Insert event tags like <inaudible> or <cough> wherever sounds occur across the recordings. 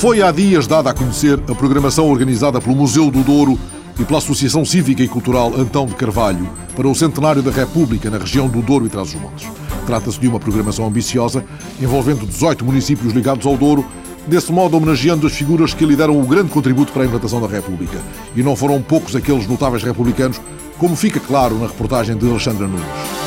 Foi há dias dada a conhecer a programação organizada pelo Museu do Douro e pela Associação Cívica e Cultural Antão de Carvalho para o centenário da República na região do Douro e Trás-os-Montes. Trata-se de uma programação ambiciosa envolvendo 18 municípios ligados ao Douro, desse modo homenageando as figuras que lhe deram o grande contributo para a implantação da República. E não foram poucos aqueles notáveis republicanos, como fica claro na reportagem de Alexandra Nunes.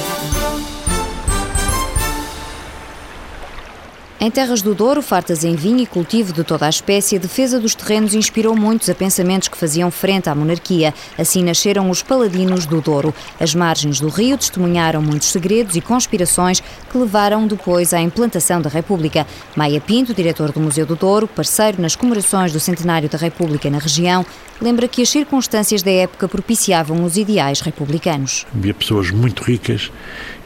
Em terras do Douro, fartas em vinho e cultivo de toda a espécie, a defesa dos terrenos inspirou muitos a pensamentos que faziam frente à monarquia. Assim nasceram os Paladinos do Douro. As margens do rio testemunharam muitos segredos e conspirações que levaram depois à implantação da República. Maia Pinto, diretor do Museu do Douro, parceiro nas comemorações do centenário da República na região, lembra que as circunstâncias da época propiciavam os ideais republicanos. Havia pessoas muito ricas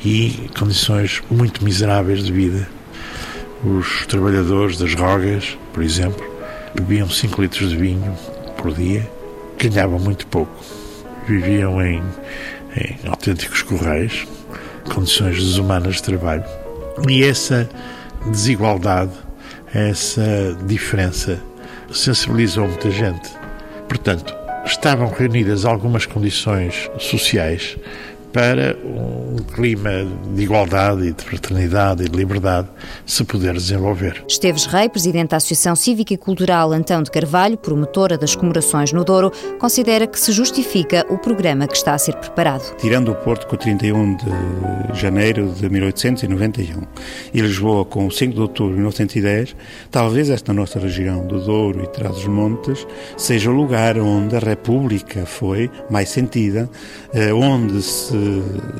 e condições muito miseráveis de vida os trabalhadores das rogas, por exemplo, bebiam 5 litros de vinho por dia, ganhavam muito pouco. Viviam em, em autênticos correios, condições desumanas de trabalho. E essa desigualdade, essa diferença, sensibilizou muita gente. Portanto, estavam reunidas algumas condições sociais para um clima de igualdade e de fraternidade e de liberdade se poder desenvolver. Esteves Rei, presidente da Associação Cívica e Cultural Antão de Carvalho, promotora das comemorações no Douro, considera que se justifica o programa que está a ser preparado. Tirando o Porto com o 31 de janeiro de 1891 e Lisboa com o 5 de outubro de 1910, talvez esta nossa região do Douro e Trás-os-Montes seja o lugar onde a República foi mais sentida, eh, onde se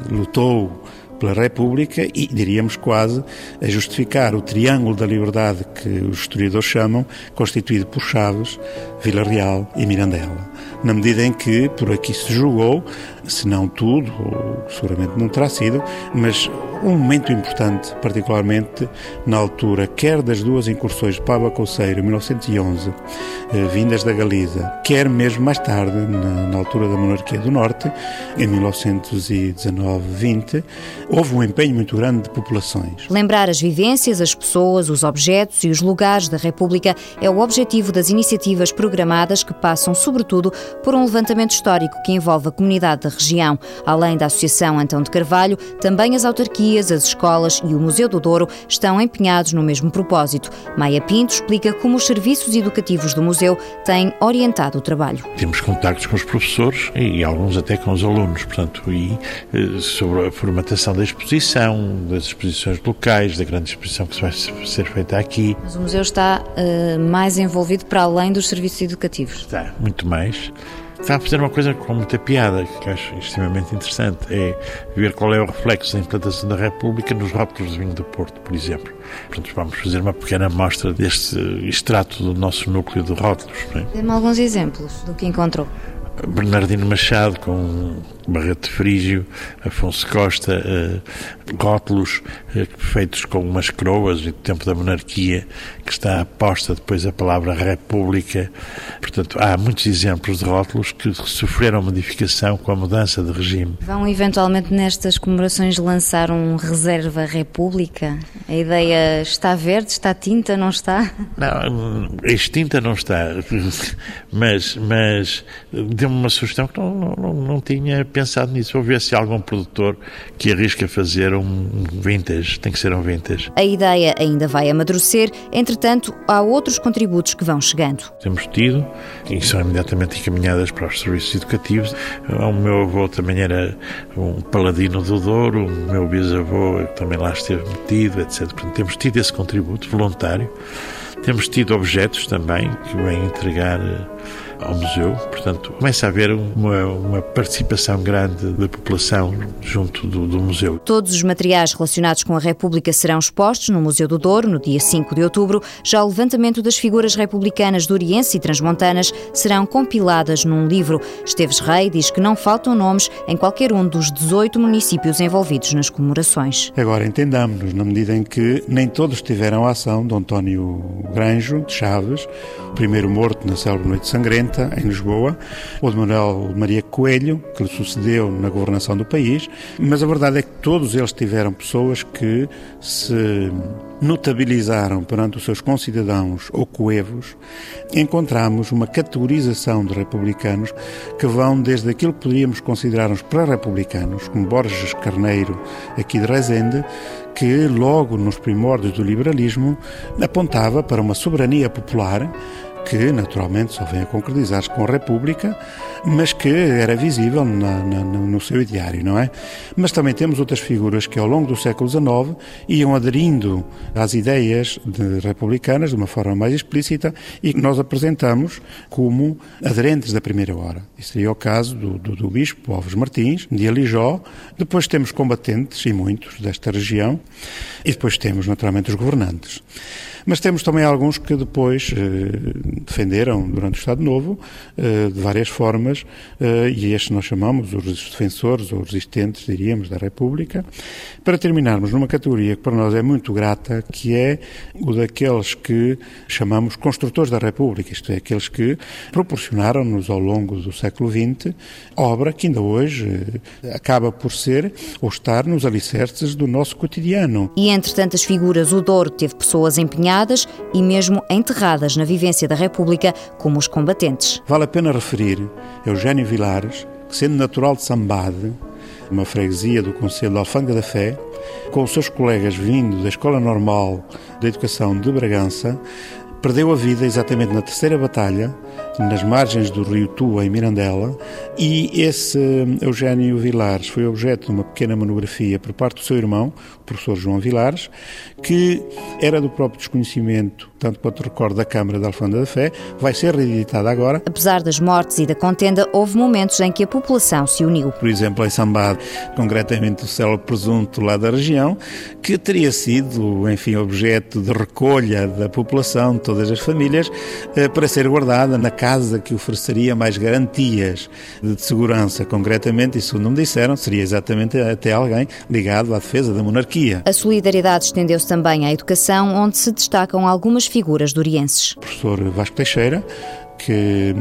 lutou pela República e, diríamos quase, a justificar o triângulo da liberdade que os historiadores chamam, constituído por Chaves, Vila Real e Mirandela. Na medida em que por aqui se julgou, se não tudo, ou seguramente não terá sido, mas um momento importante, particularmente na altura, quer das duas incursões de Pava Coceiro, em 1911, eh, vindas da Galiza, quer mesmo mais tarde, na, na altura da monarquia do Norte, em 1919-20, houve um empenho muito grande de populações. Lembrar as vivências, as pessoas, os objetos e os lugares da República é o objetivo das iniciativas programadas que passam, sobretudo, por um levantamento histórico que envolve a comunidade da região. Além da Associação Antão de Carvalho, também as autarquias, as escolas e o Museu do Douro estão empenhados no mesmo propósito. Maia Pinto explica como os serviços educativos do museu têm orientado o trabalho. Temos contactos com os professores e alguns até com os alunos, portanto, e eh, sobre a formatação da exposição, das exposições locais, da grande exposição que vai ser feita aqui. Mas o museu está uh, mais envolvido para além dos serviços educativos? Está, muito mais. Está a fazer uma coisa com muita piada, que acho extremamente interessante, é ver qual é o reflexo da implantação da República nos rótulos de vinho do Porto, por exemplo. Portanto, vamos fazer uma pequena amostra deste extrato do nosso núcleo de rótulos. É? Dê-me alguns exemplos do que encontrou. Bernardino Machado com Barreto Frígio, Afonso Costa, rótulos uh, feitos com umas croas do tempo da monarquia, que está aposta depois a palavra República. Portanto, há muitos exemplos de rótulos que sofreram modificação com a mudança de regime. Vão eventualmente nestas comemorações lançar um Reserva República? A ideia está verde, está tinta, não está? Não, extinta não está, mas, mas deu-me uma sugestão que não, não, não tinha pensado nisso. Vou ver se há algum produtor que arrisca fazer um vintage. Tem que ser um vintage. A ideia ainda vai amadurecer. Entretanto, há outros contributos que vão chegando. Temos tido e são imediatamente encaminhadas para os serviços educativos. O meu avô também era um paladino do Douro, o meu bisavô também lá esteve metido, etc. Portanto, temos tido esse contributo voluntário. Temos tido objetos também que vêm entregar ao museu. Portanto, começa a haver uma, uma participação grande da população junto do, do, museu. Todos os materiais relacionados com a República serão expostos no Museu do Douro no dia 5 de outubro. Já o levantamento das figuras republicanas do Oriense e transmontanas serão compiladas num livro. Esteves Rei diz que não faltam nomes em qualquer um dos 18 municípios envolvidos nas comemorações. Agora entendamos-nos, na medida em que nem todos tiveram a ação de António Granjo, de Chaves, o primeiro morto na célebre Noite Sangrenta, em Lisboa, o de Manuel Maria Coelho, que lhe sucedeu na governação do país, mas a verdade é que todos eles tiveram pessoas que se notabilizaram perante os seus concidadãos ou coevos, encontramos uma categorização de republicanos que vão desde aquilo que poderíamos considerar os pré-republicanos, como Borges Carneiro, aqui de Rezende, que logo nos primórdios do liberalismo apontava para uma soberania popular que naturalmente só vem a concretizar-se com a República, mas que era visível na, na, no seu ideário, não é? Mas também temos outras figuras que ao longo do século XIX iam aderindo às ideias republicanas de uma forma mais explícita e que nós apresentamos como aderentes da primeira hora. Isso seria o caso do, do, do bispo Alves Martins, de Alijó. Depois temos combatentes, e muitos, desta região. E depois temos, naturalmente, os governantes. Mas temos também alguns que depois eh, defenderam durante o Estado Novo, eh, de várias formas, eh, e estes nós chamamos os defensores ou resistentes, diríamos, da República, para terminarmos numa categoria que para nós é muito grata, que é o daqueles que chamamos construtores da República, isto é, aqueles que proporcionaram-nos ao longo do século XX obra que ainda hoje acaba por ser ou estar nos alicerces do nosso cotidiano. E entre tantas figuras, o Douro teve pessoas empenhadas e mesmo enterradas na vivência da República, como os combatentes. Vale a pena referir Eugênio Vilares, que sendo natural de Sambade, uma freguesia do Conselho de Alfândega da Fé, com os seus colegas vindo da Escola Normal de Educação de Bragança, perdeu a vida exatamente na terceira batalha, nas margens do rio Tua, em Mirandela, e esse Eugênio Vilares foi objeto de uma pequena monografia por parte do seu irmão, o professor João Vilares, que era do próprio desconhecimento, tanto quanto recordo, da Câmara da Alfândega da Fé, vai ser reeditada agora. Apesar das mortes e da contenda, houve momentos em que a população se uniu. Por exemplo, em Sambade, concretamente o célebre presunto lá da região, que teria sido, enfim, objeto de recolha da população, de todas as famílias, eh, para ser guardada na casa que ofereceria mais garantias de segurança. Concretamente, isso não me disseram, seria exatamente até alguém ligado à defesa da monarquia. A solidariedade estendeu-se também à educação, onde se destacam algumas figuras dorienses. O professor Vasco Teixeira, que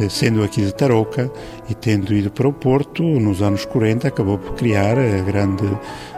eh, sendo aqui de Tarouca e tendo ido para o Porto, nos anos 40 acabou por criar a grande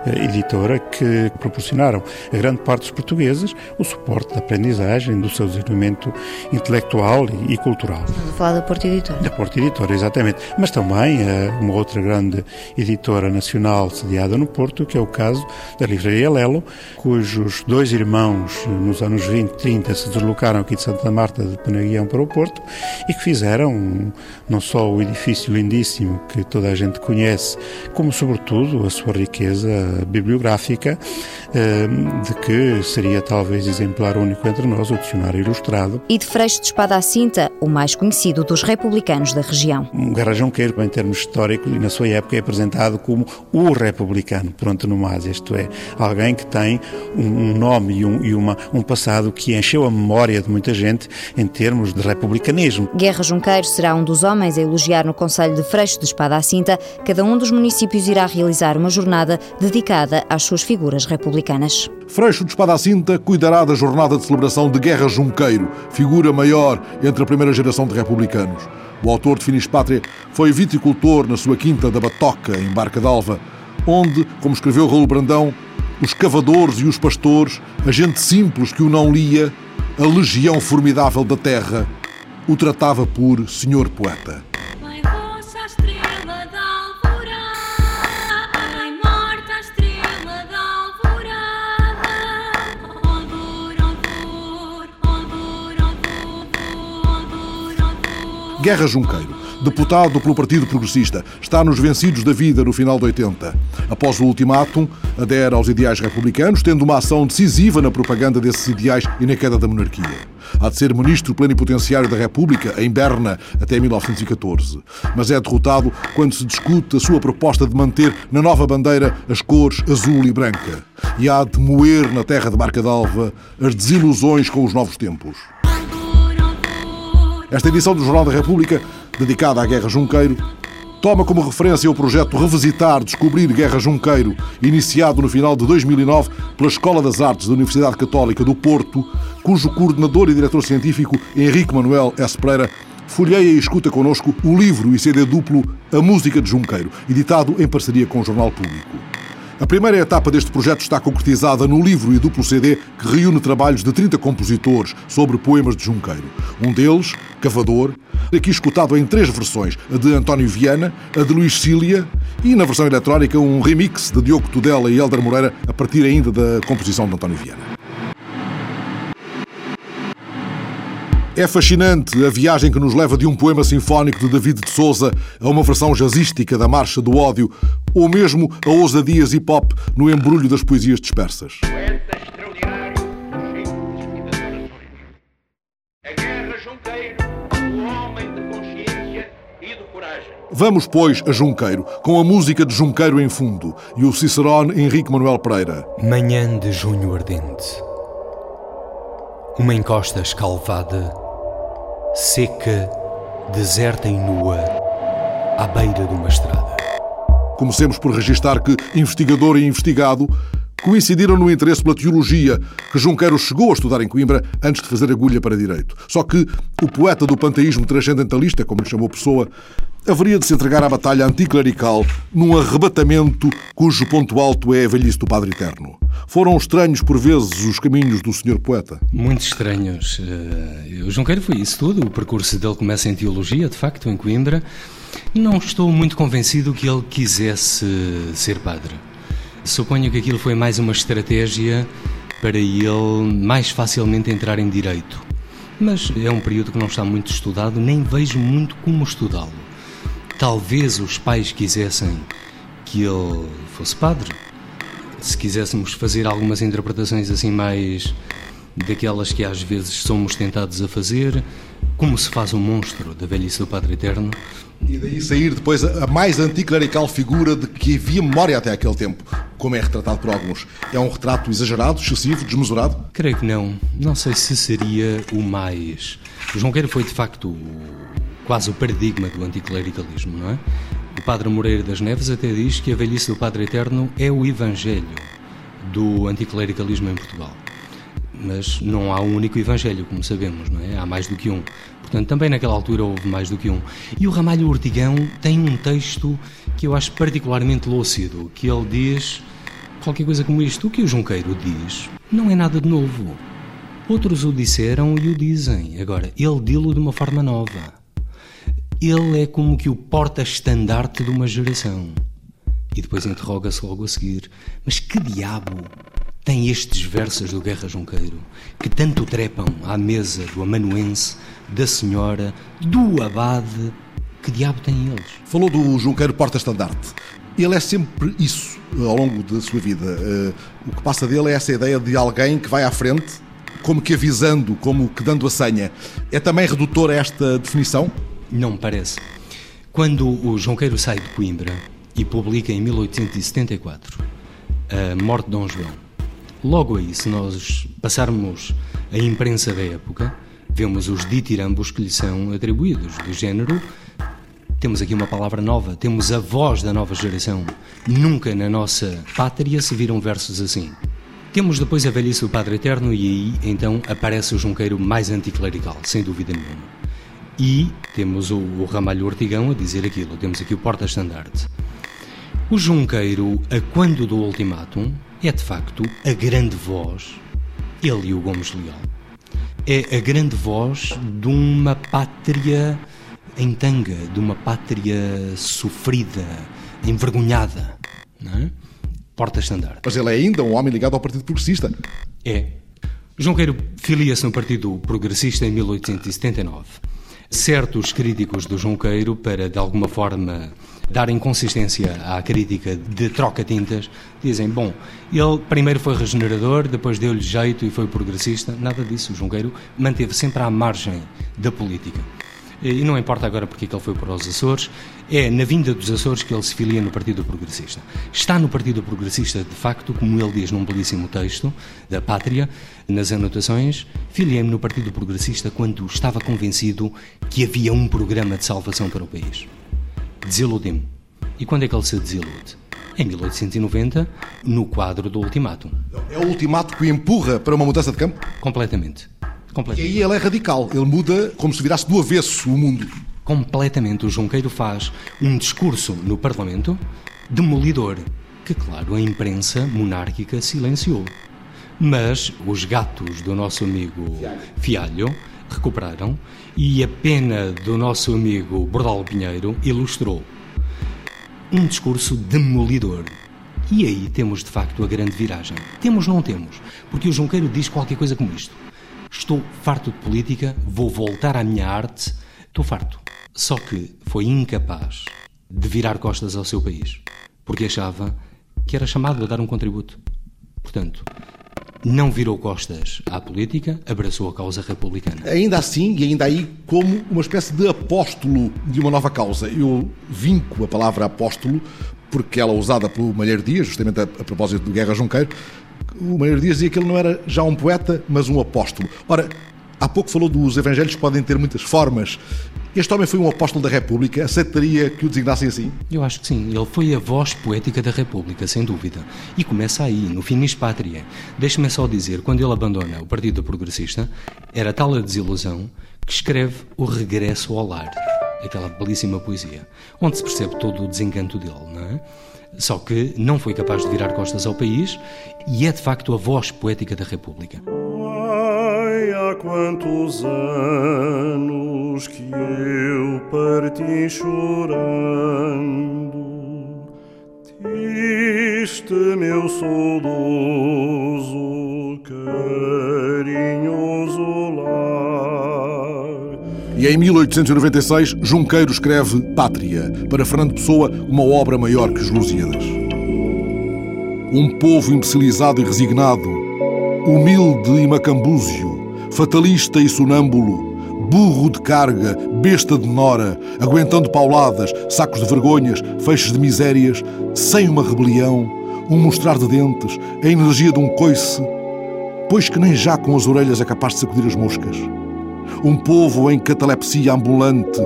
eh, editora que proporcionaram a grande parte dos portugueses o suporte da aprendizagem, do seu desenvolvimento intelectual e, cultural. Estamos a falar da Porto Editora. Da Porto Editora, exatamente. Mas também eh, uma outra grande editora nacional sediada no Porto, que é o caso da Livraria Lelo, cujos dois irmãos nos anos 20 e 30 se deslocaram aqui de Santa Marta de Penaguião para o Porto e que fizeram não só o edifício lindíssimo que toda a gente conhece, como sobretudo a sua riqueza bibliográfica, eh, de que seria talvez exemplar único entre nós o dicionário ilustrado. E de Freixo de Espada à Cinta, o mais conhecido dos republicanos da região. Um Garrajão Queiro, em termos históricos, e na sua época é apresentado como o republicano, pronto no mais, isto é, alguém que tem um nome e, um, e uma, um passado que encheu a memória de muita gente em termos de republicanismo. Guerra Junqueiro será um dos homens a elogiar no Conselho de Freixo de Espada à Cinta. Cada um dos municípios irá realizar uma jornada dedicada às suas figuras republicanas. Freixo de Espada à Cinta cuidará da jornada de celebração de Guerra Junqueiro, figura maior entre a primeira geração de republicanos. O autor de Finis Pátria foi viticultor na sua quinta da Batoca, em Barca d'Alva, onde, como escreveu Raul Brandão, os cavadores e os pastores, a gente simples que o não lia, a legião formidável da terra, o tratava por senhor poeta. Guerra Junqueiro, deputado pelo Partido Progressista, está nos vencidos da vida no final de 80. Após o ultimátum, adere aos ideais republicanos, tendo uma ação decisiva na propaganda desses ideais e na queda da monarquia. Há de ser ministro plenipotenciário da República em Berna até 1914. Mas é derrotado quando se discute a sua proposta de manter na nova bandeira as cores azul e branca. E há de moer na terra de Barca d'Alva as desilusões com os novos tempos. Esta edição do Jornal da República, dedicada à Guerra Junqueiro, toma como referência o projeto Revisitar, Descobrir Guerra Junqueiro, iniciado no final de 2009 pela Escola das Artes da Universidade Católica do Porto, cujo coordenador e diretor científico, Henrique Manuel S. Pereira, folheia e escuta connosco o livro e CD duplo A Música de Junqueiro, editado em parceria com o Jornal Público. A primeira etapa deste projeto está concretizada no livro e duplo CD que reúne trabalhos de 30 compositores sobre poemas de Junqueiro. Um deles, Cavador, aqui escutado em três versões: a de António Viana, a de Luís Cília e, na versão eletrónica, um remix de Diogo Tudela e Helder Moreira, a partir ainda da composição de António Viana. É fascinante a viagem que nos leva de um poema sinfónico de David de Souza a uma versão jazzística da Marcha do Ódio, ou mesmo a ousadias hip-hop no embrulho das poesias dispersas. Poeta extraordinário, cheio de inspirações. A guerra junqueiro, o homem de consciência e de coragem. Vamos, pois, a Junqueiro, com a música de Junqueiro em fundo e o Cicerone Henrique Manuel Pereira. Manhã de junho ardente. Uma encosta escalvada, seca, deserta e nua, à beira de uma estrada. Comecemos por registar que investigador e investigado coincidiram no interesse pela teologia, que Junqueiro chegou a estudar em Coimbra antes de fazer agulha para direito. Só que o poeta do panteísmo transcendentalista, como lhe chamou Pessoa, haveria de se entregar à batalha anticlerical num arrebatamento cujo ponto alto é a velhice do Padre Eterno. Foram estranhos por vezes os caminhos do senhor poeta. Muito estranhos. Eh, O Junqueiro foi isso tudo. O percurso dele começa em teologia, de facto, em Coimbra. Não estou muito convencido que ele quisesse ser padre. Suponho que aquilo foi mais uma estratégia para ele mais facilmente entrar em direito. Mas é um período que não está muito estudado, nem vejo muito como estudá-lo. Talvez os pais quisessem que ele fosse padre. Se quiséssemos fazer algumas interpretações assim mais daquelas que às vezes somos tentados a fazer, como se faz um monstro da velhice do Padre Eterno, E daí sair depois a mais anticlerical figura de que havia memória até aquele tempo, como é retratado por alguns. É um retrato exagerado, excessivo, desmesurado? Creio que não. Não sei se seria o mais. O Junqueiro foi de facto quase o paradigma do anticlericalismo, não é? O Padre Moreira das Neves até diz que a velhice do Padre Eterno é o evangelho do anticlericalismo em Portugal. Mas não há um único evangelho, como sabemos, não é? Há mais do que um. Portanto, também naquela altura houve mais do que um. E o Ramalho Ortigão tem um texto que eu acho particularmente lúcido, que ele diz qualquer coisa como isto. O que o Junqueiro diz não é nada de novo. Outros o disseram e o dizem. Agora, ele dilo de uma forma nova. Ele é como que o porta-estandarte de uma geração. E depois interroga-se logo a seguir: mas que diabo tem estes versos do Guerra Junqueiro que tanto trepam à mesa do amanuense, da senhora, do abade? Que diabo têm eles? Falou do Junqueiro porta-estandarte. Ele é sempre isso ao longo da sua vida. Eh, O que passa dele é essa ideia de alguém que vai à frente, como que avisando, como que dando a senha. É também redutora esta definição? Não me parece. Quando o Junqueiro sai de Coimbra e publica em 1874 a Morte de Dom João, logo aí, se nós passarmos a imprensa da época, vemos os ditirambos que lhe são atribuídos, do género. Temos aqui uma palavra nova, temos a voz da nova geração. Nunca na nossa pátria se viram versos assim. Temos depois a velhice do Padre Eterno e aí então aparece o Junqueiro mais anticlerical, sem dúvida nenhuma. E temos o, o Ramalho Ortigão a dizer aquilo, temos aqui o porta-estandarte. O Junqueiro, a quando do ultimátum, é de facto a grande voz, ele e o Gomes Leal, é a grande voz de uma pátria em tanga, de uma pátria sofrida, envergonhada, não é? Porta-estandarte. Mas ele é ainda um homem ligado ao Partido Progressista. É. João Queiro filia-se no Partido Progressista em 1879. Certos críticos do João Queiro, para de alguma forma darem consistência à crítica de troca-tintas, dizem: bom, ele primeiro foi regenerador, depois deu-lhe jeito e foi progressista. Nada disso. O João Queiro manteve sempre à margem da política. E não importa agora porque é que ele foi para os Açores, é na vinda dos Açores que ele se filia no Partido Progressista. Está no Partido Progressista, de facto, como ele diz num belíssimo texto da Pátria, nas anotações, filiei-me no Partido Progressista quando estava convencido que havia um programa de salvação para o país. Desiludi-me. E quando é que ele se desilude? Em 1890, no quadro do ultimátum. É o ultimato que o empurra para uma mudança de campo? Completamente. E aí ele é radical, ele muda como se virasse do avesso o mundo. Completamente. O Junqueiro faz um discurso no Parlamento demolidor, que, claro, a imprensa monárquica silenciou. Mas os gatos do nosso amigo Fialho recuperaram e a pena do nosso amigo Bordal Pinheiro ilustrou. Um discurso demolidor. E aí temos de facto a grande viragem. Temos, não temos? Porque o Junqueiro diz qualquer coisa como isto. Estou farto de política, vou voltar à minha arte, estou farto. Só que foi incapaz de virar costas ao seu país, porque achava que era chamado a dar um contributo. Portanto, não virou costas à política, abraçou a causa republicana. Ainda assim, e ainda aí, como uma espécie de apóstolo de uma nova causa. Eu vinco a palavra apóstolo porque ela é usada pelo Malheiro Dias, justamente a, a propósito do Guerra Junqueiro. O Malheiro Dias dizia que ele não era já um poeta, mas um apóstolo. Ora, há pouco falou dos evangelhos que podem ter muitas formas. Este homem foi um apóstolo da República, aceitaria que o designassem assim? Eu acho que sim. Ele foi a voz poética da República, sem dúvida. E começa aí, no Finis Patria. Deixe-me só dizer, quando ele abandona o Partido Progressista, era tal a desilusão que escreve O Regresso ao Lar, aquela belíssima poesia, onde se percebe todo o desencanto dele, não é? Só que não foi capaz de virar costas ao país e é de facto a voz poética da República. Quantos anos que eu parti chorando, triste meu saudoso, carinhoso lar. E em 1896, Junqueiro escreve Pátria, para Fernando Pessoa, uma obra maior que os Lusíadas. Um povo imbecilizado e resignado, humilde e macambúzio, fatalista e sonâmbulo, burro de carga, besta de nora, aguentando pauladas, sacos de vergonhas, feixes de misérias, sem uma rebelião, um mostrar de dentes, a energia de um coice, pois que nem já com as orelhas é capaz de sacudir as moscas. Um povo em catalepsia ambulante,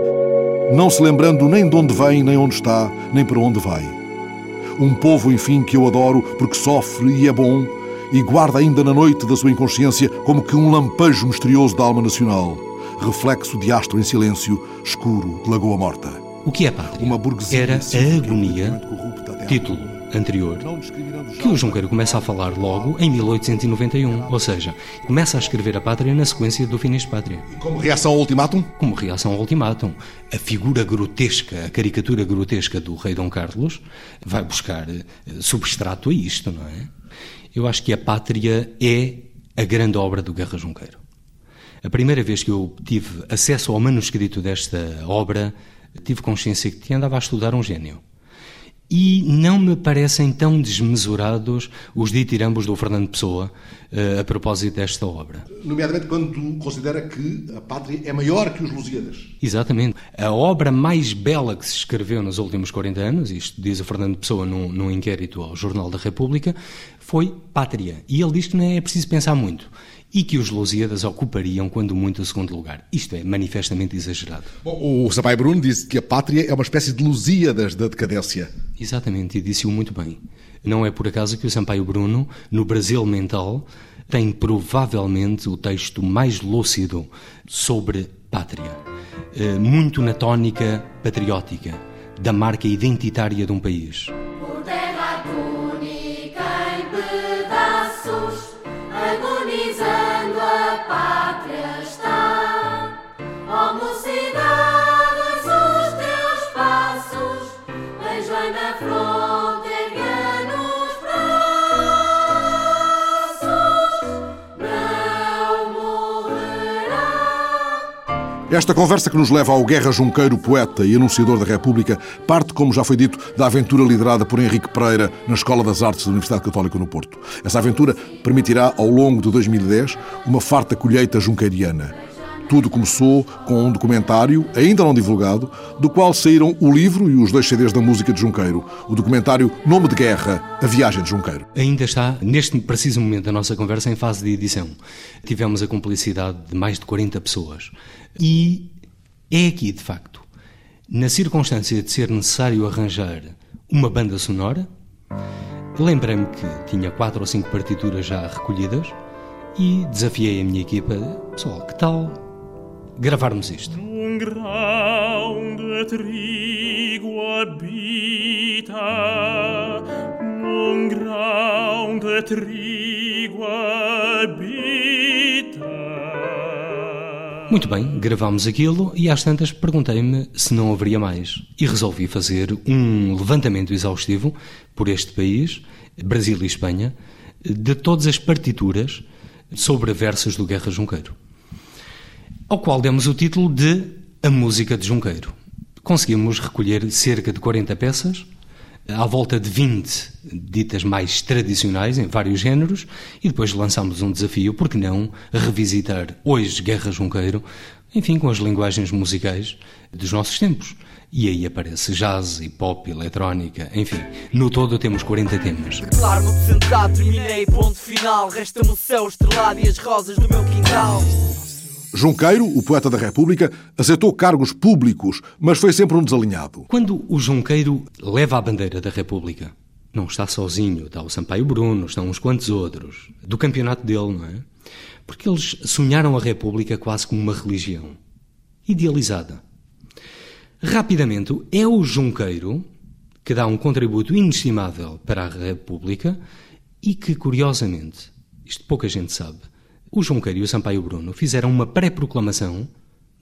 não se lembrando nem de onde vem, nem onde está, nem para onde vai. Um povo, enfim, que eu adoro porque sofre e é bom e guarda ainda na noite da sua inconsciência como que um lampejo misterioso da alma nacional, reflexo de astro em silêncio, escuro de lagoa morta. O que é pátria? Uma burguesia Era a agonia, título anterior, que o Junqueiro começa a falar logo em 1891, ou seja, começa a escrever a pátria na sequência do Finis Pátria. Como reação ao ultimátum? Como reação ao ultimátum, a figura grotesca, a caricatura grotesca do rei Dom Carlos vai buscar eh, substrato a isto, não é? Eu acho que a pátria é a grande obra do Guerra Junqueiro. A primeira vez que eu tive acesso ao manuscrito desta obra, tive consciência que andava a estudar um gênio. E não me parecem tão desmesurados os ditirambos do Fernando Pessoa eh, a propósito desta obra. Nomeadamente quando considera que a pátria é maior que os Lusíadas. Exatamente. A obra mais bela que se escreveu nos últimos 40 anos, isto diz o Fernando Pessoa num, num inquérito ao Jornal da República, foi Pátria. E ele diz que não é preciso pensar muito. E que os Lusíadas ocupariam, quando muito, o segundo lugar. Isto é manifestamente exagerado. Bom, o Sampaio Bruno disse que a pátria é uma espécie de Lusíadas da decadência. Exatamente, e disse-o muito bem. Não é por acaso que o Sampaio Bruno, no Brasil Mental, tem provavelmente o texto mais lúcido sobre pátria. Eh, Muito na tónica patriótica, da marca identitária de um país. Esta conversa que nos leva ao Guerra Junqueiro, poeta e anunciador da República, parte, como já foi dito, da aventura liderada por Henrique Pereira na Escola das Artes da Universidade Católica no Porto. Essa aventura permitirá, ao longo de 2010, uma farta colheita junqueiriana. Tudo começou com um documentário, ainda não divulgado, do qual saíram o livro e os dois CDs da música de Junqueiro. O documentário Nome de Guerra, A Viagem de Junqueiro. Ainda está, neste preciso momento da nossa conversa, em fase de edição. Tivemos a cumplicidade de mais de 40 pessoas. E é aqui, de facto, na circunstância de ser necessário arranjar uma banda sonora, lembrei-me que tinha quatro ou cinco partituras já recolhidas e desafiei a minha equipa. Pessoal, que tal gravarmos isto? Num grão de trigo habita, num grão de trigo habita. Muito bem, gravámos aquilo e às tantas perguntei-me se não haveria mais. E resolvi fazer um levantamento exaustivo por este país, Brasil e Espanha, de todas as partituras sobre versos do Guerra Junqueiro. Ao qual demos o título de A Música de Junqueiro. Conseguimos recolher cerca de 40 peças, à volta de 20 ditas mais tradicionais em vários géneros, e depois lançámos um desafio, por que não revisitar hoje Guerra Junqueiro, enfim, com as linguagens musicais dos nossos tempos. E aí aparece jazz, hip hop, eletrónica, enfim, no todo temos 40 temas. Declaro-me terminei, ponto final. Resta-me o céu estrelado e as rosas do meu quintal. Junqueiro, o poeta da República, aceitou cargos públicos, mas foi sempre um desalinhado. Quando o Junqueiro leva a bandeira da República, não está sozinho, está o Sampaio Bruno, estão uns quantos outros, do campeonato dele, não é? Porque eles sonharam a República quase como uma religião, idealizada. Rapidamente, é o Junqueiro que dá um contributo inestimável para a República e que, curiosamente, isto pouca gente sabe, o Junqueiro e o Sampaio Bruno fizeram uma pré-proclamação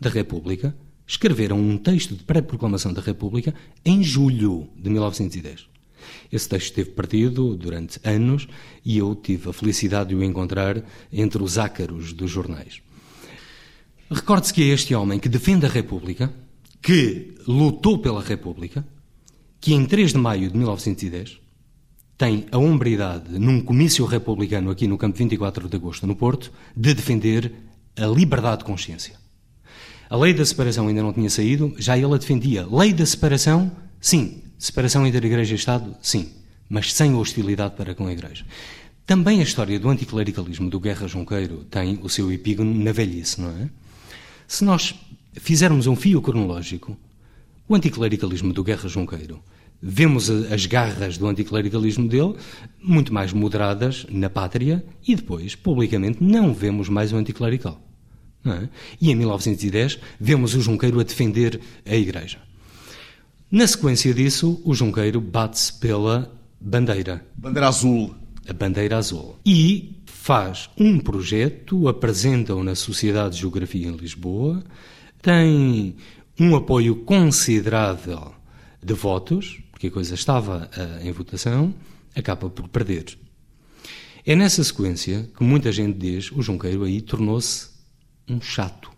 da República, escreveram um texto de pré-proclamação da República em julho de 1910. Esse texto esteve partido durante anos e eu tive a felicidade de o encontrar entre os ácaros dos jornais. Recorde-se que é este homem que defende a República, que lutou pela República, que em 3 de maio de 1910 tem a hombridade, num comício republicano aqui no campo 24 de agosto, no Porto, de defender a liberdade de consciência. A lei da separação ainda não tinha saído, já ele a defendia. Lei da separação, sim. Separação entre Igreja e Estado, sim. Mas sem hostilidade para com a Igreja. Também a história do anticlericalismo do Guerra Junqueiro tem o seu epígono na velhice, não é? Se nós fizermos um fio cronológico, o anticlericalismo do Guerra Junqueiro, vemos as garras do anticlericalismo dele muito mais moderadas na pátria e depois, publicamente, não vemos mais o anticlerical. É? E em 1910 vemos o Junqueiro a defender a Igreja. Na sequência disso, o Junqueiro bate-se pela bandeira. Bandeira azul. A bandeira azul. E faz um projeto, apresenta-o na Sociedade de Geografia em Lisboa, tem um apoio considerável de votos, porque a coisa estava uh, em votação, acaba por perder. É nessa sequência que muita gente diz o Junqueiro aí tornou-se um chato.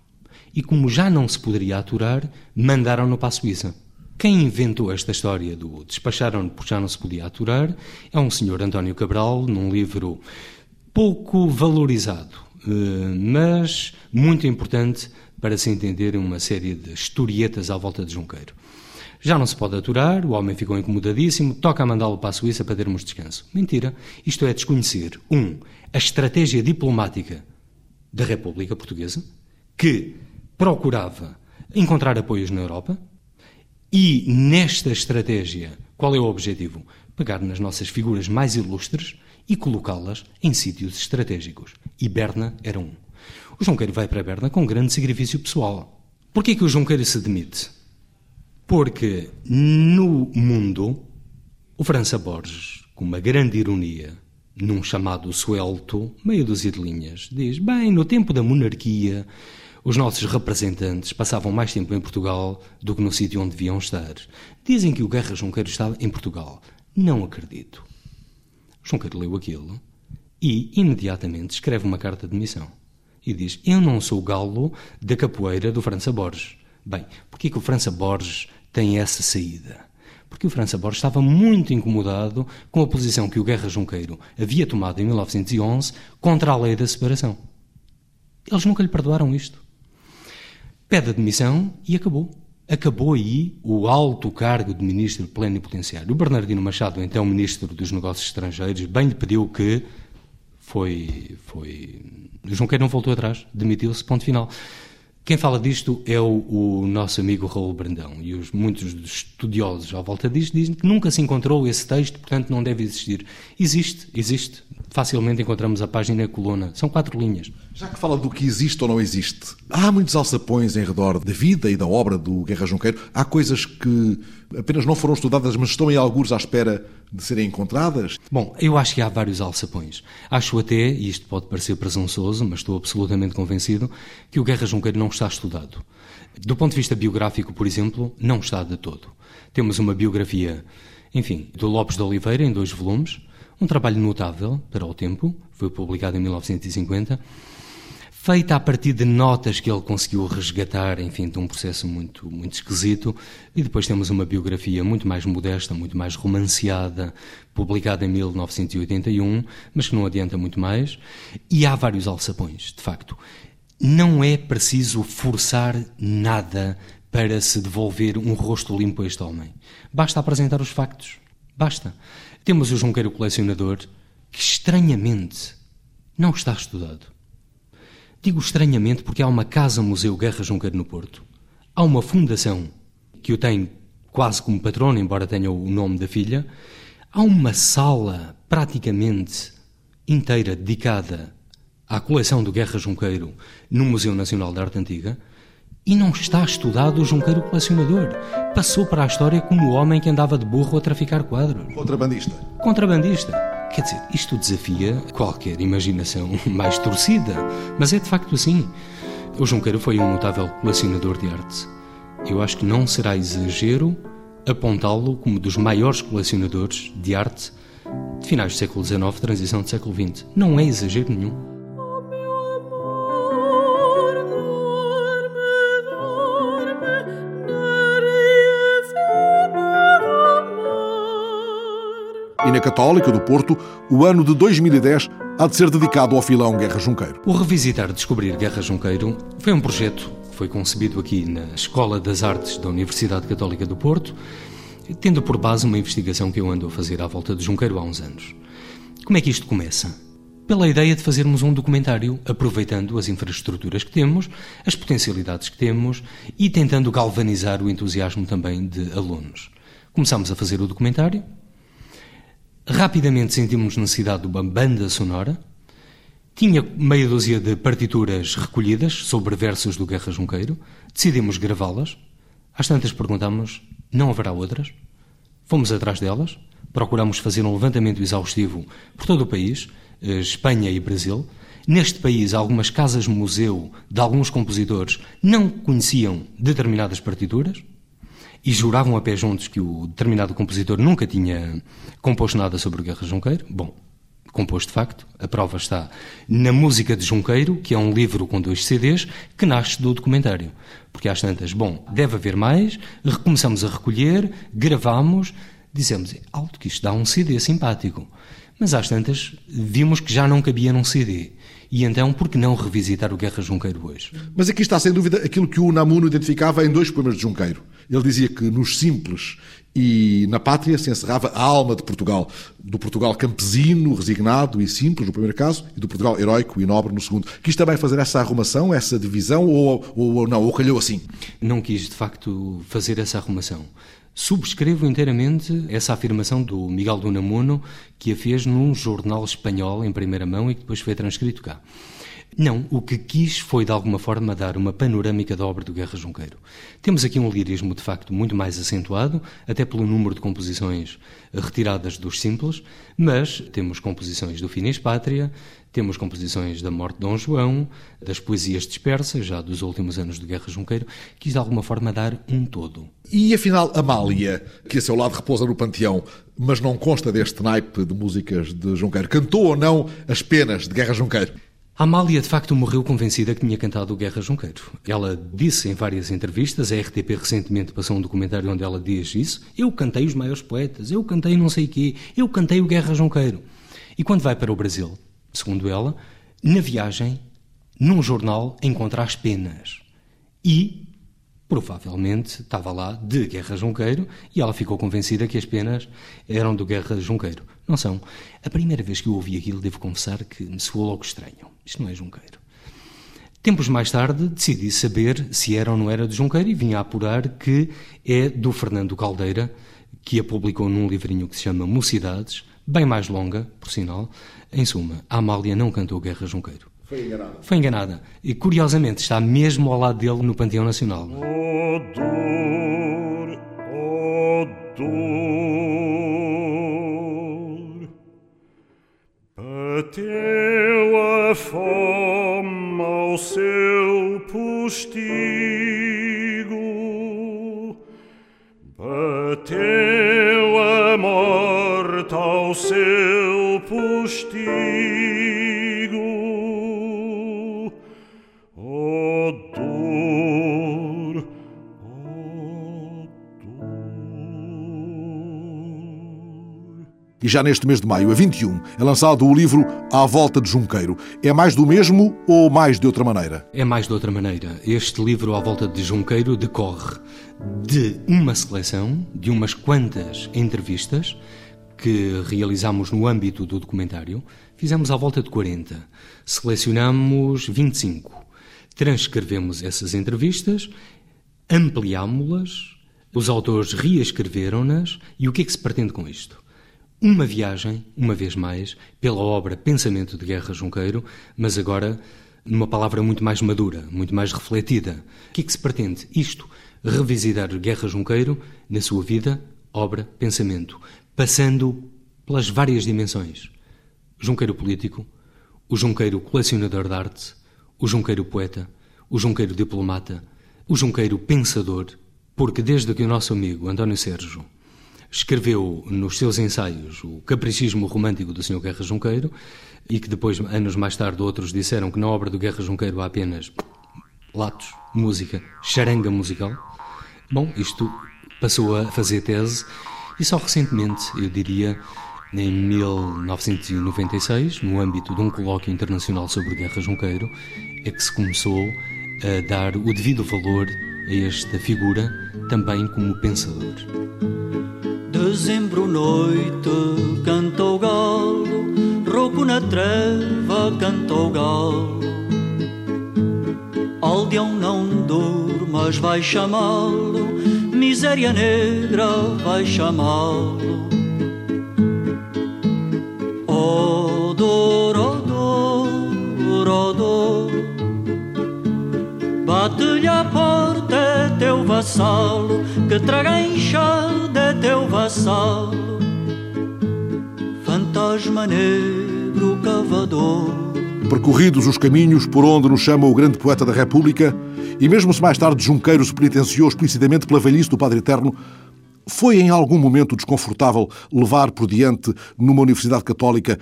E como já não se poderia aturar, mandaram-no para a Suíça. Quem inventou esta história do despacharam-no porque já não se podia aturar é um senhor António Cabral, num livro pouco valorizado, mas muito importante para se entender uma série de historietas à volta de Junqueiro. Já não se pode aturar, o homem ficou incomodadíssimo, toca a mandá-lo para a Suíça para termos descanso. Mentira. Isto é desconhecer, um, a estratégia diplomática da República Portuguesa, que procurava encontrar apoios na Europa, e nesta estratégia, qual é o objetivo? Pegar nas nossas figuras mais ilustres e colocá-las em sítios estratégicos. E Berna era um. O Junqueiro vai para Berna com grande sacrifício pessoal. Porquê que o Junqueiro se demite? Porque no mundo, o França Borges, com uma grande ironia, num chamado suelto, meia dúzia de linhas, diz: Bem, no tempo da monarquia, os nossos representantes passavam mais tempo em Portugal do que no sítio onde deviam estar. Dizem que o Guerra Junqueiro estava em Portugal. Não acredito. Junqueiro leu aquilo e, imediatamente, escreve uma carta de missão. E diz: Eu não sou galo da capoeira do França Borges. Bem, porquê que o França Borges tem essa saída. Porque o França Borges estava muito incomodado com a posição que o Guerra Junqueiro havia tomado em 1911 contra a lei da separação. Eles nunca lhe perdoaram isto. Pede admissão e acabou. Acabou aí o alto cargo de ministro plenipotenciário. O Bernardino Machado, então ministro dos Negócios Estrangeiros, bem lhe pediu que foi. foi... O Junqueiro não voltou atrás, demitiu-se, ponto final. Quem fala disto é o, o, nosso amigo Raul Brandão e os, muitos estudiosos à volta disto dizem que nunca se encontrou esse texto, portanto não deve existir. Existe, existe. Facilmente encontramos a página e a coluna. São quatro linhas. Já que fala do que existe ou não existe, há muitos alçapões em redor da vida e da obra do Guerra Junqueiro. Há coisas que apenas não foram estudadas, mas estão em alguns à espera de serem encontradas? Bom, eu acho que há vários alçapões. Acho até, e isto pode parecer presunçoso, mas estou absolutamente convencido, que o Guerra Junqueiro não está estudado. Do ponto de vista biográfico, por exemplo, não está de todo. Temos uma biografia, enfim, do Lopes de Oliveira, em dois volumes, um trabalho notável para o tempo, foi publicado em 1950, feita a partir de notas que ele conseguiu resgatar, enfim, de um processo muito, muito esquisito. E depois temos uma biografia muito mais modesta, muito mais romanceada, publicada em 1981, mas que não adianta muito mais. E há vários alçapões, de facto. Não é preciso forçar nada para se devolver um rosto limpo a este homem. Basta apresentar os factos. Basta. Temos o Junqueiro Colecionador, que estranhamente não está estudado. Digo estranhamente porque há uma casa-museu Guerra Junqueiro no Porto. Há uma fundação que o tem quase como patrono, embora tenha o nome da filha. Há uma sala praticamente inteira dedicada à coleção do Guerra Junqueiro no Museu Nacional de Arte Antiga e não está estudado o Junqueiro colecionador. Passou para a história como o homem que andava de burro a traficar quadros. Contrabandista. Contrabandista. Quer dizer, isto desafia qualquer imaginação mais torcida, mas é de facto assim. O Junqueiro foi um notável colecionador de arte. Eu acho que não será exagero apontá-lo como dos maiores colecionadores de arte de finais do século XIX, transição do século XX. Não é exagero nenhum. E na Católica do Porto, o ano de 2010 há de ser dedicado ao filão Guerra Junqueiro. O Revisitar Descobrir Guerra Junqueiro foi um projeto que foi concebido aqui na Escola das Artes da Universidade Católica do Porto, tendo por base uma investigação que eu ando a fazer à volta de Junqueiro há uns anos. Como é que isto começa? Pela ideia de fazermos um documentário aproveitando as infraestruturas que temos, as potencialidades que temos e tentando galvanizar o entusiasmo também de alunos. Começámos a fazer o documentário, Rapidamente sentimos necessidade de uma banda sonora. Tinha meia dúzia de partituras recolhidas sobre versos do Guerra Junqueiro. Decidimos gravá-las. Às tantas perguntámos: não haverá outras? Fomos atrás delas. Procuramos fazer um levantamento exaustivo por todo o país, eh, Espanha e Brasil. Neste país, algumas casas-museu de alguns compositores não conheciam determinadas partituras e juravam a pé juntos que o determinado compositor nunca tinha composto nada sobre Guerra Junqueiro. Bom, compôs de facto. A prova está na Música de Junqueiro, que é um livro com dois CDs, que nasce do documentário. Porque às tantas, bom, deve haver mais, recomeçamos a recolher, gravamos, dizemos, alto que isto dá um CD simpático. Mas às tantas, vimos que já não cabia num CD. E então, por que não revisitar o Guerra Junqueiro hoje? Mas aqui está, sem dúvida, aquilo que o Unamuno identificava em dois poemas de Junqueiro. Ele dizia que nos simples e na pátria se encerrava a alma de Portugal. Do Portugal campesino, resignado e simples, no primeiro caso, e do Portugal heróico e nobre, no segundo. Quis também fazer essa arrumação, essa divisão, ou, ou, ou não, ou calhou assim? Não quis, de facto, fazer essa arrumação. Subscrevo inteiramente essa afirmação do Miguel do Unamuno, que a fez num jornal espanhol em primeira mão e que depois foi transcrito cá. Não, o que quis foi de alguma forma dar uma panorâmica da obra do Guerra Junqueiro. Temos aqui um lirismo de facto muito mais acentuado, até pelo número de composições retiradas dos simples, mas temos composições do Finis Pátria, temos composições da Morte de Dom João, das poesias dispersas, já dos últimos anos do Guerra Junqueiro, quis de alguma forma dar um todo. E afinal, Amália, que a seu lado repousa no panteão, mas não consta deste naipe de músicas de Junqueiro, cantou ou não as penas de Guerra Junqueiro? A Amália, de facto, morreu convencida que tinha cantado o Guerra Junqueiro. Ela disse em várias entrevistas, a RTP recentemente passou um documentário onde ela diz isso, eu cantei os maiores poetas, eu cantei não sei quê, eu cantei o Guerra Junqueiro. E quando vai para o Brasil, segundo ela, na viagem, num jornal, encontra as penas. E, provavelmente, estava lá de Guerra Junqueiro e ela ficou convencida que as penas eram do Guerra Junqueiro. Não são. A primeira vez que eu ouvi aquilo, devo confessar que me soou logo estranho. Isto não é Junqueiro. Tempos mais tarde decidi saber se era ou não era de Junqueiro e vim a apurar que é do Fernando Caldeira, que a publicou num livrinho que se chama Mocidades, bem mais longa, por sinal. Em suma, a Amália não cantou Guerra Junqueiro. Foi enganada. Foi enganada. E curiosamente está mesmo ao lado dele no Panteão Nacional. O dor, o dor, bateu a fome ao seu postigo, bateu a morte ao seu postigo. O dor, o dor. E já neste mês de maio, a 21, é lançado o livro À Volta de Junqueiro. É mais do mesmo ou mais de outra maneira? É mais de outra maneira. Este livro, à volta de Junqueiro, decorre de uma seleção, de umas quantas entrevistas que realizamos no âmbito do documentário. Fizemos à volta de 40. Selecionamos 25. Transcrevemos essas entrevistas, ampliámo-las, os autores reescreveram-nas e o que é que se pretende com isto? Uma viagem, uma vez mais, pela obra Pensamento de Guerra Junqueiro, mas agora numa palavra muito mais madura, muito mais refletida. O que é que se pretende? Isto, revisitar Guerra Junqueiro na sua vida, obra, pensamento, passando pelas várias dimensões. Junqueiro político, o Junqueiro colecionador de arte, o Junqueiro poeta, o Junqueiro diplomata, o Junqueiro pensador, porque desde que o nosso amigo António Sérgio escreveu nos seus ensaios o capricismo romântico do Sr. Guerra Junqueiro e que depois, anos mais tarde, outros disseram que na obra do Guerra Junqueiro há apenas latos, música, charanga musical. Bom, isto passou a fazer tese e só recentemente, eu diria, em 1996, no âmbito de um colóquio internacional sobre Guerra Junqueiro, é que se começou a dar o devido valor a esta figura, também como pensador. Dezembro noite canta o galo, rouco na treva canta o galo. Aldeão não durmas, vai chamá-lo, miséria negra vai chamá-lo. Odor, odor, odor, bate-lhe a porta, é teu vassalo, que traga enxada, é teu vassalo. Fantasma negro cavador. Percorridos os caminhos por onde nos chama o grande poeta da República, e mesmo se mais tarde Junqueiro se penitenciou explicitamente pela velhice do Padre Eterno, foi em algum momento desconfortável levar por diante, numa Universidade Católica,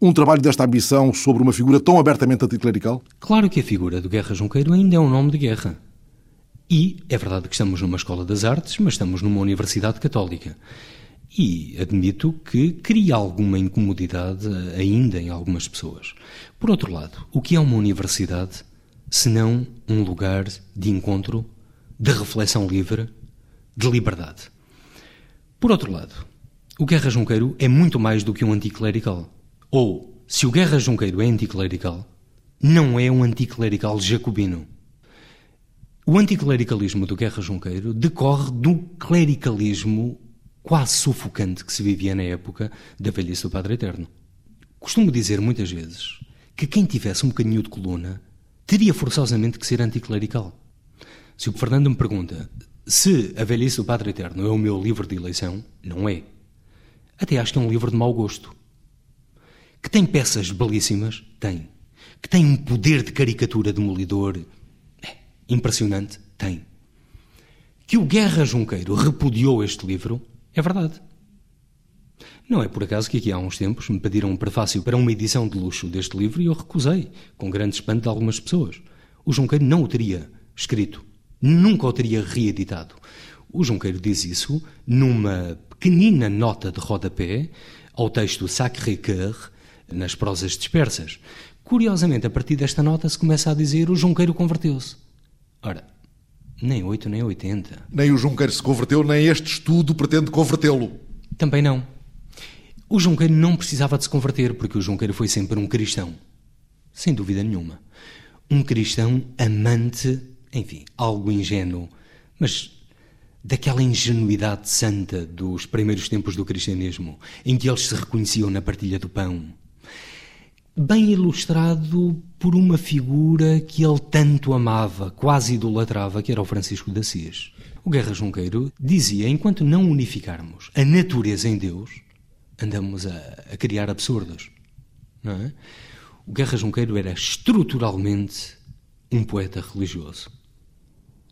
um trabalho desta ambição sobre uma figura tão abertamente anticlerical? Claro que a figura do Guerra Junqueiro ainda é um nome de guerra. E é verdade que estamos numa escola das artes, mas estamos numa universidade católica. E admito que cria alguma incomodidade ainda em algumas pessoas. Por outro lado, o que é uma universidade senão um lugar de encontro, de reflexão livre, de liberdade? Por outro lado, o Guerra Junqueiro é muito mais do que um anticlerical. Ou, se o Guerra Junqueiro é anticlerical, não é um anticlerical jacobino. O anticlericalismo do Guerra Junqueiro decorre do clericalismo quase sufocante que se vivia na época da velhice do Padre Eterno. Costumo dizer muitas vezes que quem tivesse um bocadinho de coluna teria forçosamente que ser anticlerical. Se o Fernando me pergunta se A Velhice do Padre Eterno é o meu livro de eleição, não é. Até acho que é um livro de mau gosto. Que tem peças belíssimas? Tem. Que tem um poder de caricatura demolidor é, impressionante? Tem. Que o Guerra Junqueiro repudiou este livro? É verdade. Não é por acaso que aqui há uns tempos me pediram um prefácio para uma edição de luxo deste livro e eu recusei, com grande espanto de algumas pessoas. O Junqueiro não o teria escrito, nunca o teria reeditado. O Junqueiro diz isso numa pequenina nota de rodapé ao texto Sacré-Cœur, nas prosas dispersas. Curiosamente, a partir desta nota se começa a dizer o Junqueiro converteu-se. Ora, nem 8 nem 80. Nem o Junqueiro se converteu, nem este estudo pretende convertê-lo. Também não. O Junqueiro não precisava de se converter, porque o Junqueiro foi sempre um cristão. Sem dúvida nenhuma. Um cristão amante, enfim, algo ingênuo, mas daquela ingenuidade santa dos primeiros tempos do cristianismo, em que eles se reconheciam na partilha do pão. Bem ilustrado por uma figura que ele tanto amava, quase idolatrava, que era o Francisco de Assis. O Guerra Junqueiro dizia: enquanto não unificarmos a natureza em Deus, andamos a, a criar absurdos. Não é? O Guerra Junqueiro era estruturalmente um poeta religioso.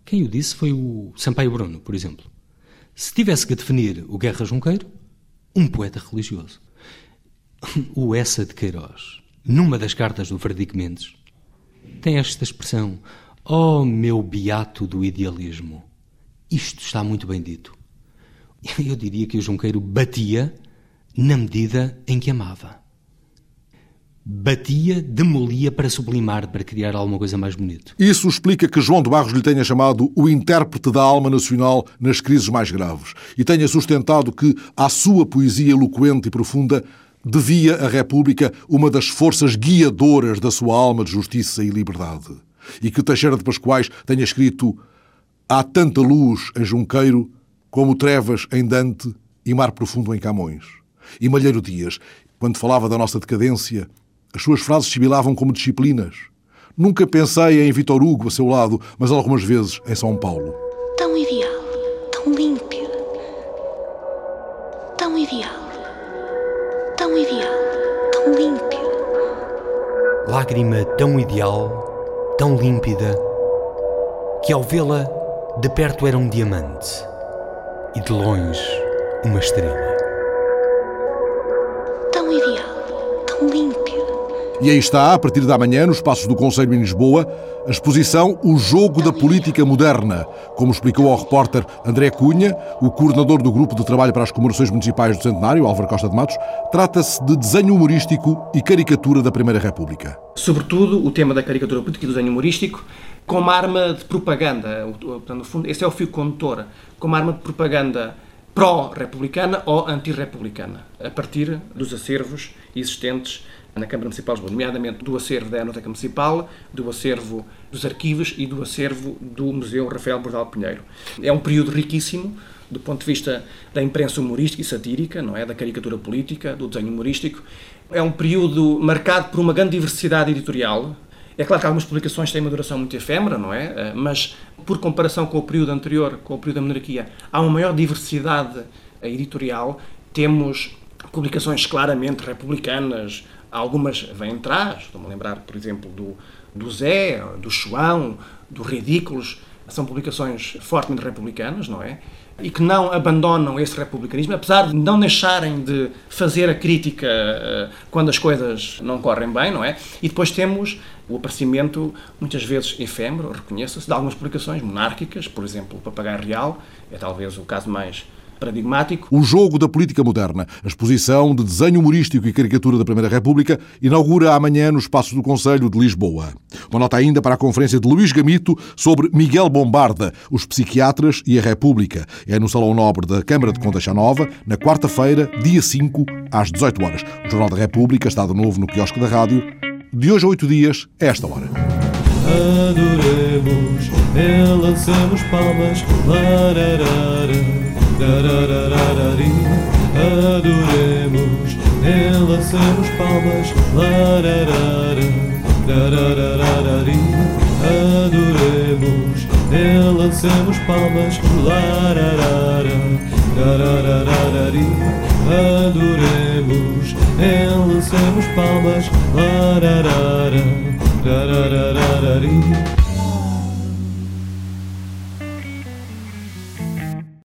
Quem o disse foi o Sampaio Bruno, por exemplo. Se tivesse que definir o Guerra Junqueiro, um poeta religioso. <laughs> O Essa de Queiroz, numa das cartas do Frederico Mendes, tem esta expressão: Oh, meu beato do idealismo. Isto está muito bem dito. <laughs> Eu diria que o Junqueiro batia na medida em que amava. Batia, demolia para sublimar, para criar alguma coisa mais bonita. Isso explica que João de Barros lhe tenha chamado o intérprete da alma nacional nas crises mais graves e tenha sustentado que, à sua poesia eloquente e profunda, devia a República uma das forças guiadoras da sua alma de justiça e liberdade. E que Teixeira de Pascoais tenha escrito Há tanta luz em Junqueiro como trevas em Dante e mar profundo em Camões. E Malheiro Dias, quando falava da nossa decadência, as suas frases sibilavam como disciplinas. Nunca pensei em Vitor Hugo a seu lado, mas algumas vezes em São Paulo. Tão ideal, tão límpido, tão ideal, tão ideal, tão límpido. Lágrima tão ideal, tão límpida, que ao vê-la de perto era um diamante e de longe uma estrela. E aí está, a partir da manhã, no espaço do Conselho em Lisboa, a exposição O Jogo da Política Moderna, como explicou ao repórter André Cunha, o coordenador do Grupo de Trabalho para as Comemorações Municipais do Centenário, Álvaro Costa de Matos, trata-se de desenho humorístico e caricatura da Primeira República. Sobretudo o tema da caricatura política e do desenho humorístico como arma de propaganda. Portanto, no fundo, esse é o fio condutor. Como arma de propaganda pró-republicana ou anti-republicana, a partir dos acervos existentes na Câmara Municipal de Lisboa, nomeadamente do acervo da Enoteca Municipal, do acervo dos arquivos e do acervo do Museu Rafael Bordal Pinheiro. É um período riquíssimo do ponto de vista da imprensa humorística e satírica, não é, da caricatura política, do desenho humorístico. É um período marcado por uma grande diversidade editorial. É claro que algumas publicações têm uma duração muito efêmera, não é? Mas por comparação com o período anterior, com o período da monarquia, há uma maior diversidade editorial. Temos publicações claramente republicanas, algumas vêm atrás, estou-me a lembrar, por exemplo, do, do Zé, do João, do Ridículos, são publicações fortemente republicanas, não é? E que não abandonam esse republicanismo, apesar de não deixarem de fazer a crítica uh, quando as coisas não correm bem, não é? E depois temos o aparecimento, muitas vezes efêmero, reconheça-se, de algumas publicações monárquicas, por exemplo, o Papagaio Real, é talvez o caso mais paradigmático. O jogo da política moderna, a exposição de desenho humorístico e caricatura da Primeira República, inaugura amanhã no Espaço do Conselho de Lisboa. Uma nota ainda para a conferência de Luís Gamito sobre Miguel Bombarda, os psiquiatras e a República. É no Salão Nobre da Câmara de Condeixa Nova, na quarta-feira, dia 5, às 18 horas. O Jornal da República está de novo no quiosque da rádio. De hoje a oito dias, a esta hora. Adoremos, lançamos palmas, lararara. Adoremos, enlaçamos palmas, lararara, Adoremos, enlaçamos palmas, lararara, Adoremos, enlaçamos palmas, lararara,